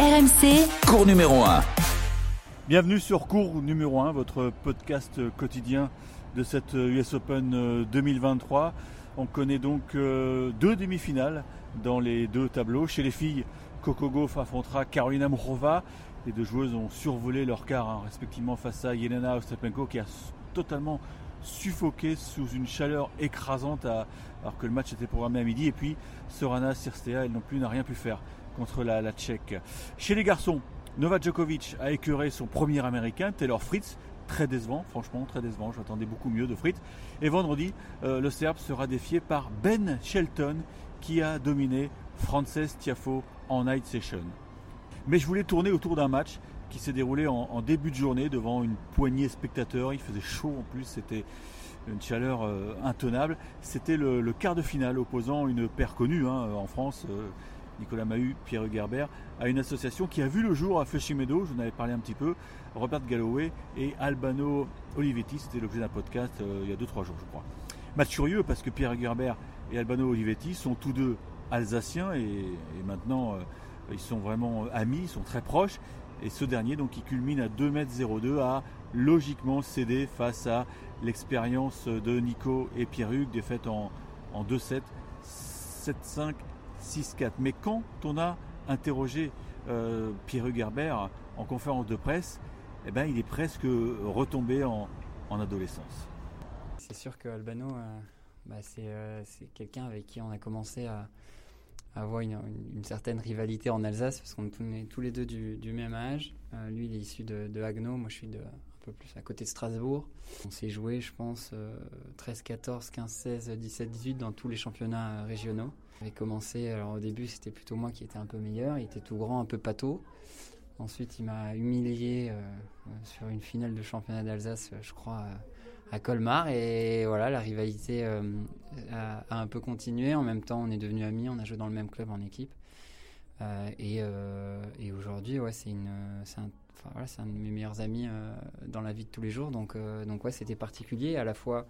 RMC, Cours numéro 1. Bienvenue sur Cours numéro 1, votre podcast quotidien de cette US Open 2023. On connaît donc euh, deux demi-finales dans les deux tableaux. Chez les filles, Coco Gauff affrontera Carolina Mourova. Les deux joueuses ont survolé leur quart, hein, respectivement face à Yelena Ostapenko qui a totalement suffoqué sous une chaleur écrasante alors que le match était programmé à midi. Et puis Sorana Sirstea, elle non plus n'a rien pu faire contre la, Tchèque. Chez les garçons, Novak Djokovic a écœuré son premier américain, Taylor Fritz. Très décevant, franchement, très décevant. J'attendais beaucoup mieux de Fritz. Et vendredi, euh, le Serbe sera défié par Ben Shelton, qui a dominé Frances Tiafo en night session. Mais je voulais tourner autour d'un match qui s'est déroulé en, début de journée devant une poignée de spectateurs. Il faisait chaud en plus, c'était une chaleur euh, intenable. C'était le, le, quart de finale opposant une paire connue hein, en France. Euh, Nicolas Mahut, Pierre Gerber, à une association qui a vu le jour à Feuchimedo, je vous en avais parlé un petit peu, Robert Galloway et Albano Olivetti, c'était l'objet d'un podcast euh, il y a 2-3 jours je crois. Match curieux parce que Pierre Gerber et Albano Olivetti sont tous deux alsaciens et, maintenant euh, ils sont vraiment amis, ils sont très proches. Et ce dernier, donc, qui culmine à 2m02, a logiquement cédé face à l'expérience de Nico et Pierre Hugues, défaite en, en 2-7, 7-5, 6-4. Mais quand on a interrogé euh, Pierre Gerber en conférence de presse, eh ben, il est presque retombé en, en adolescence. C'est sûr que Albano, euh, bah, c'est euh, quelqu'un avec qui on a commencé à, avoir une, certaine rivalité en Alsace, parce qu'on est tous les deux du, même âge. lui, il est issu de, de moi je suis de, un peu plus à côté de Strasbourg. On s'est joué, je pense, 13, 14, 15, 16, 17, 18 dans tous les championnats régionaux. J'avais commencé, alors au début c'était plutôt moi qui étais un peu meilleur, il était tout grand, un peu pâteau. Ensuite il m'a humilié euh, sur une finale de championnat d'Alsace, je crois, à Colmar. Et voilà, la rivalité euh, a, a, un peu continué. En même temps on est devenus amis, on a joué dans le même club en équipe. Euh, et, et aujourd'hui, ouais, c'est un, voilà, un de mes meilleurs amis dans la vie de tous les jours. Donc, donc ouais, c'était particulier à la fois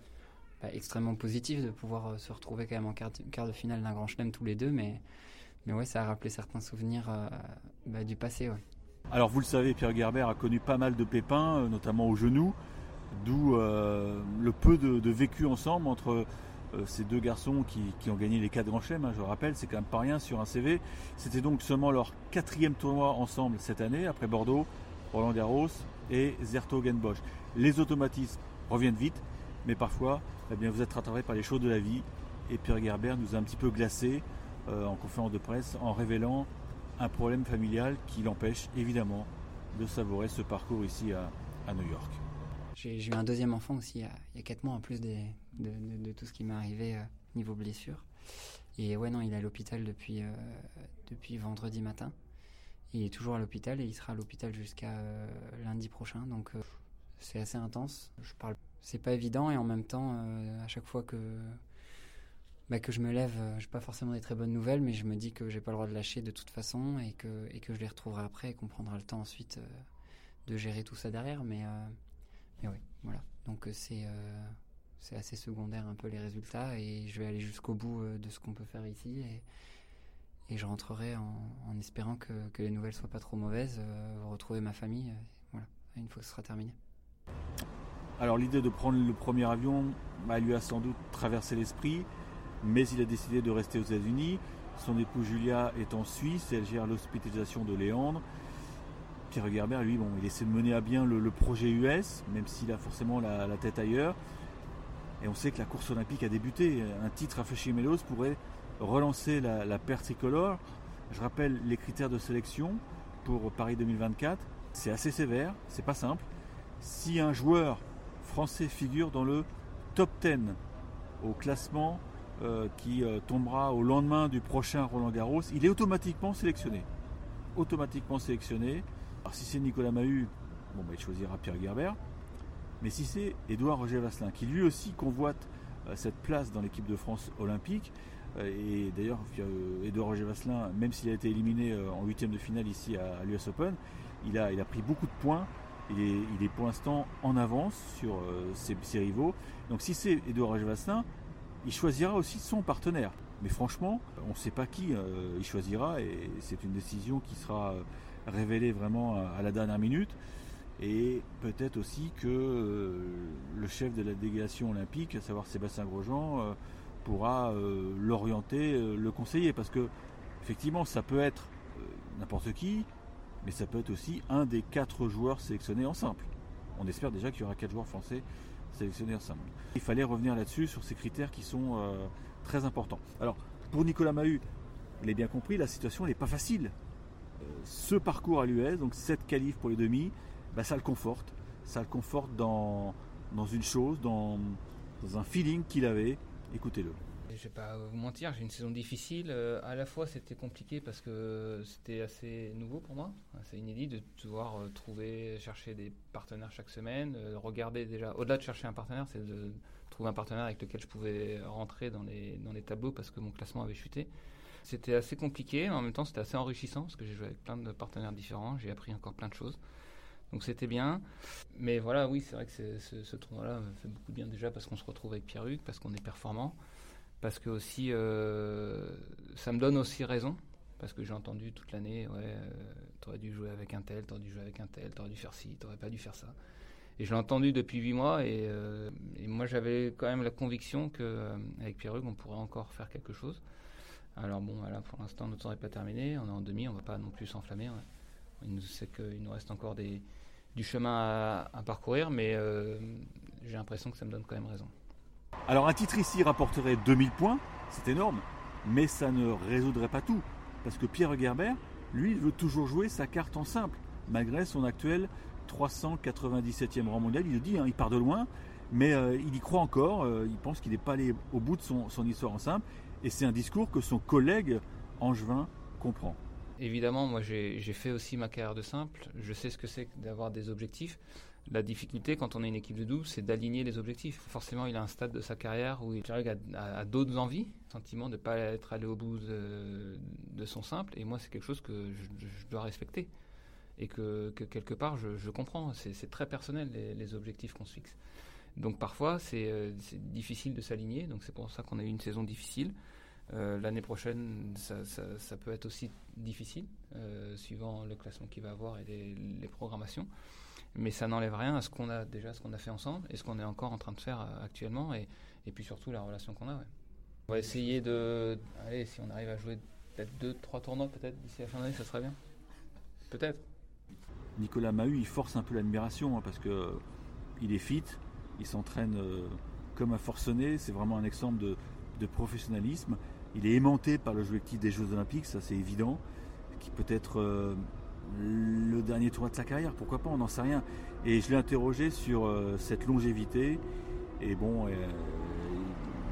bah, extrêmement positif de pouvoir euh, se retrouver quand même en quart de, finale d'un grand chelem tous les deux, mais, mais ouais, ça a rappelé certains souvenirs euh, bah, du passé. Alors vous le savez, Pierre Gerber a connu pas mal de pépins, notamment au genou, d'où euh, le peu de, de, vécu ensemble entre euh, ces deux garçons qui, ont gagné les quatre grands chelems, hein, je rappelle, c'est quand même pas rien sur un CV. C'était donc seulement leur quatrième tournoi ensemble cette année, après Bordeaux, Roland Garros et Zertogenbosch. Les automatismes reviennent vite, mais parfois eh bien, vous êtes rattrapé par les choses de la vie. Et Pierre Gerber nous a un petit peu glacé euh, en conférence de presse en révélant un problème familial qui l'empêche évidemment de savourer ce parcours ici à, à New York. J'ai eu un deuxième enfant aussi il y a 4 mois en plus des, de, tout ce qui m'est arrivé euh, niveau blessure. Et ouais, non, il est à l'hôpital depuis, euh, depuis vendredi matin. Il est toujours à l'hôpital et il sera à l'hôpital jusqu'à euh, lundi prochain. Donc c'est assez intense. Je parle c'est pas évident et en même temps, à chaque fois que bah, que je me lève, j'ai pas forcément des très bonnes nouvelles, mais je me dis que j'ai pas le droit de lâcher de toute façon et que et que je les retrouverai après et qu'on prendra le temps ensuite de gérer tout ça derrière. Mais mais oui, voilà. Donc c'est c'est assez secondaire un peu les résultats et je vais aller jusqu'au bout de ce qu'on peut faire ici et et je rentrerai en, espérant que, les nouvelles soient pas trop mauvaises, retrouver ma famille, voilà, une fois que ce sera terminé. Alors l'idée de prendre le premier avion lui a sans doute traversé l'esprit, mais il a décidé de rester aux États-Unis. Son épouse Julia est en Suisse, elle gère l'hospitalisation de Léandre. Pierre Gerber, lui, bon, il essaie de mener à bien le, projet US, même s'il a forcément la, tête ailleurs. Et on sait que la course olympique a débuté. Un titre à Feuchier-Mélos pourrait relancer la, paire tricolore. Je rappelle les critères de sélection pour Paris 2024. C'est assez sévère, c'est pas simple. Si un joueur français figure dans le top 10 au classement euh, qui euh, tombera au lendemain du prochain Roland Garros, il est automatiquement sélectionné. Automatiquement sélectionné. Alors si c'est Nicolas Mahut, bah, il choisira Pierre Gerber. Mais si c'est Édouard Roger Vasselin, qui lui aussi convoite euh, cette place dans l'équipe de France olympique, et d'ailleurs, Édouard Roger Vasselin, même s'il a été éliminé en huitième de finale ici à, l'US Open, il a, il a pris beaucoup de points il est, il est pour l'instant en avance sur euh, ses, ses, rivaux. Donc si c'est Edouard Vasselin, il choisira aussi son partenaire. Mais franchement, on ne sait pas qui euh, il choisira et c'est une décision qui sera révélé vraiment à la dernière minute. Et peut-être aussi que euh, le chef de la délégation olympique, à savoir Sébastien Grosjean, euh, pourra euh, l'orienter, le conseiller. Parce que, effectivement, ça peut être n'importe qui, mais ça peut être aussi un des quatre joueurs sélectionnés en simple. On espère déjà qu'il y aura quatre joueurs français sélectionnés en simple. Il fallait revenir là-dessus sur ces critères qui sont très importants. Alors, pour Nicolas Mahut, il est bien compris, la situation n'est pas facile. ce parcours à l'US, donc 7 qualifs pour les demi, bah, ça le conforte. Ça le conforte dans, dans une chose, dans, un feeling qu'il avait. Écoutez-le. Je vais pas vous mentir, j'ai une saison difficile. Euh, à la fois, c'était compliqué parce que c'était assez nouveau pour moi. C'est inédit de devoir euh, trouver, chercher des partenaires chaque semaine. Euh, regarder déjà, au-delà de chercher un partenaire, c'est de trouver un partenaire avec lequel je pouvais rentrer dans les, dans les tableaux parce que mon classement avait chuté. C'était assez compliqué, mais en même temps, c'était assez enrichissant parce que j'ai joué avec plein de partenaires différents. J'ai appris encore plein de choses. Donc c'était bien. Mais voilà, oui, c'est vrai que ce, ce tournoi-là me fait beaucoup de bien déjà parce qu'on se retrouve avec Pierre-Hugues, parce qu'on est performant, parce que aussi euh, ça me donne aussi raison. Parce que j'ai entendu toute l'année, ouais, euh, t'aurais dû jouer avec un tel, t'aurais dû jouer avec un tel, t'aurais dû faire ci, t'aurais pas dû faire ça. Et je l'ai entendu depuis huit mois et, euh, moi j'avais quand même la conviction qu'avec Pierre-Hugues on pourrait encore faire quelque chose. Alors bon, voilà, pour l'instant notre temps n'est pas terminé, on est en demi, on va pas non plus s'enflammer. Il nous sait qu'il nous reste encore des, du chemin à, parcourir, mais euh, j'ai l'impression que ça me donne quand même raison. Alors un titre ici rapporterait 2000 points, c'est énorme, mais ça ne résoudrait pas tout. Parce que Pierre Gerber, lui, veut toujours jouer sa carte en simple, malgré son actuel 397e rang mondial. Il le dit, hein, il part de loin, mais euh, il y croit encore, euh, il pense qu'il n'est pas allé au bout de son histoire en simple, et c'est un discours que son collègue Angevin comprend évidemment, moi j'ai fait aussi ma carrière de simple. Je sais ce que c'est d'avoir des objectifs. La difficulté quand on est une équipe de double, c'est d'aligner les objectifs. Forcément, il a un stade de sa carrière où il a, d'autres envies, sentiment de ne pas être allé au bout de, son simple. Et moi, c'est quelque chose que je, dois respecter. Et que, quelque part, je, comprends. C'est très personnel, les, objectifs qu'on se fixe. Donc parfois, c'est euh, difficile de s'aligner. Donc c'est pour ça qu'on a eu une saison difficile. Euh, l'année prochaine, ça, peut être aussi difficile, euh, suivant le classement qu'il va avoir et les, programmations. Mais ça n'enlève rien à ce qu'on a déjà, ce qu'on a fait ensemble et ce qu'on est encore en train de faire euh, actuellement et, puis surtout la relation qu'on a. On va essayer de. Allez, si on arrive à jouer peut-être deux, trois tournois, peut-être d'ici la fin d'année, ça serait bien. Peut-être. Nicolas Mahut, il force un peu l'admiration hein, parce que il est fit, il s'entraîne comme un forcené. C'est vraiment un exemple de, de professionnalisme. Il est aimanté par l'objectif des Jeux Olympiques, ça c'est évident, qui peut être euh, le dernier tour de sa carrière, pourquoi pas, on n'en sait rien. Et je l'ai interrogé sur euh, cette longévité, et bon, euh,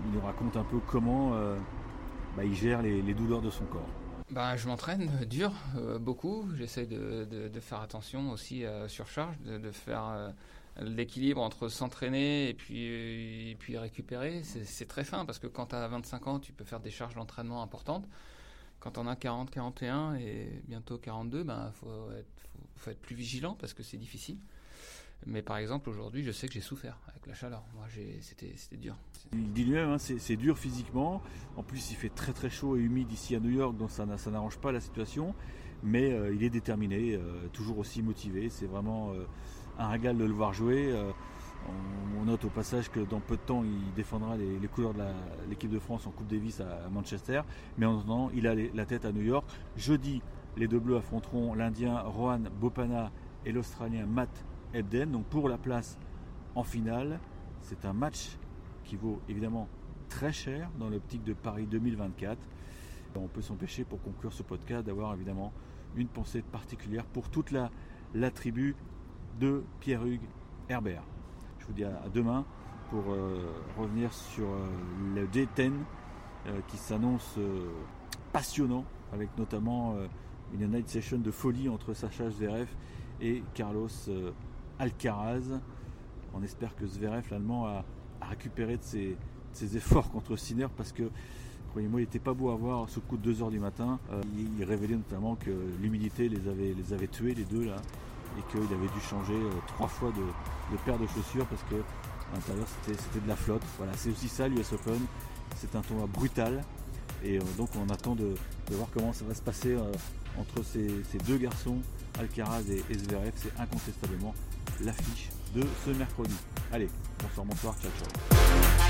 il nous raconte un peu comment bah, il gère les, douleurs de son corps. Bah, je m'entraîne dur, beaucoup. J'essaie de, faire attention aussi à surcharge, de, faire l'équilibre entre s'entraîner et puis, récupérer, c'est très fin parce que quand tu as 25 ans, tu peux faire des charges d'entraînement importantes. Quand on a 40, 41 et bientôt 42, il ben, faut, être, être plus vigilant parce que c'est difficile. Mais par exemple, aujourd'hui, je sais que j'ai souffert avec la chaleur. Moi, c'était dur. Il dit lui-même, hein, c'est dur physiquement. En plus, il fait très très chaud et humide ici à New York, donc ça, n'arrange pas la situation. Mais euh, il est déterminé, euh, toujours aussi motivé. C'est vraiment euh, un régal de le voir jouer. Euh, on, note au passage que dans peu de temps, il défendra les, couleurs de l'équipe de France en Coupe Davis à, Manchester. Mais en attendant, il a la tête à New York. Jeudi, les deux bleus affronteront l'Indien Rohan Bopana et l'Australien Matt Ebden. Donc pour la place en finale, c'est un match qui vaut évidemment très cher dans l'optique de Paris 2024. On peut s'empêcher pour conclure ce podcast d'avoir évidemment une pensée particulière pour toute la tribu de Pierre-Hugues Herbert. Je vous dis à demain pour euh, revenir sur euh, le D10 euh, qui s'annonce passionnant avec notamment une night session de folie entre Sacha Zverev et Carlos Alcaraz. On espère que Zverev, l'Allemand, a, récupéré de ses, efforts contre Sinner parce que croyez-moi, il n'était pas beau à voir ce coup de 2h du matin. il, révélait notamment que l'humidité les avait tués, les deux là et qu'il avait dû changer euh, trois fois de, paire de chaussures parce que à l'intérieur c'était de la flotte. Voilà, c'est aussi ça l'US Open. C'est un tournoi brutal et euh, donc on attend de, voir comment ça va se passer euh, entre ces, deux garçons, Alcaraz et, et C'est incontestablement l'affiche de ce mercredi. Allez, bonsoir, bonsoir, ciao, ciao.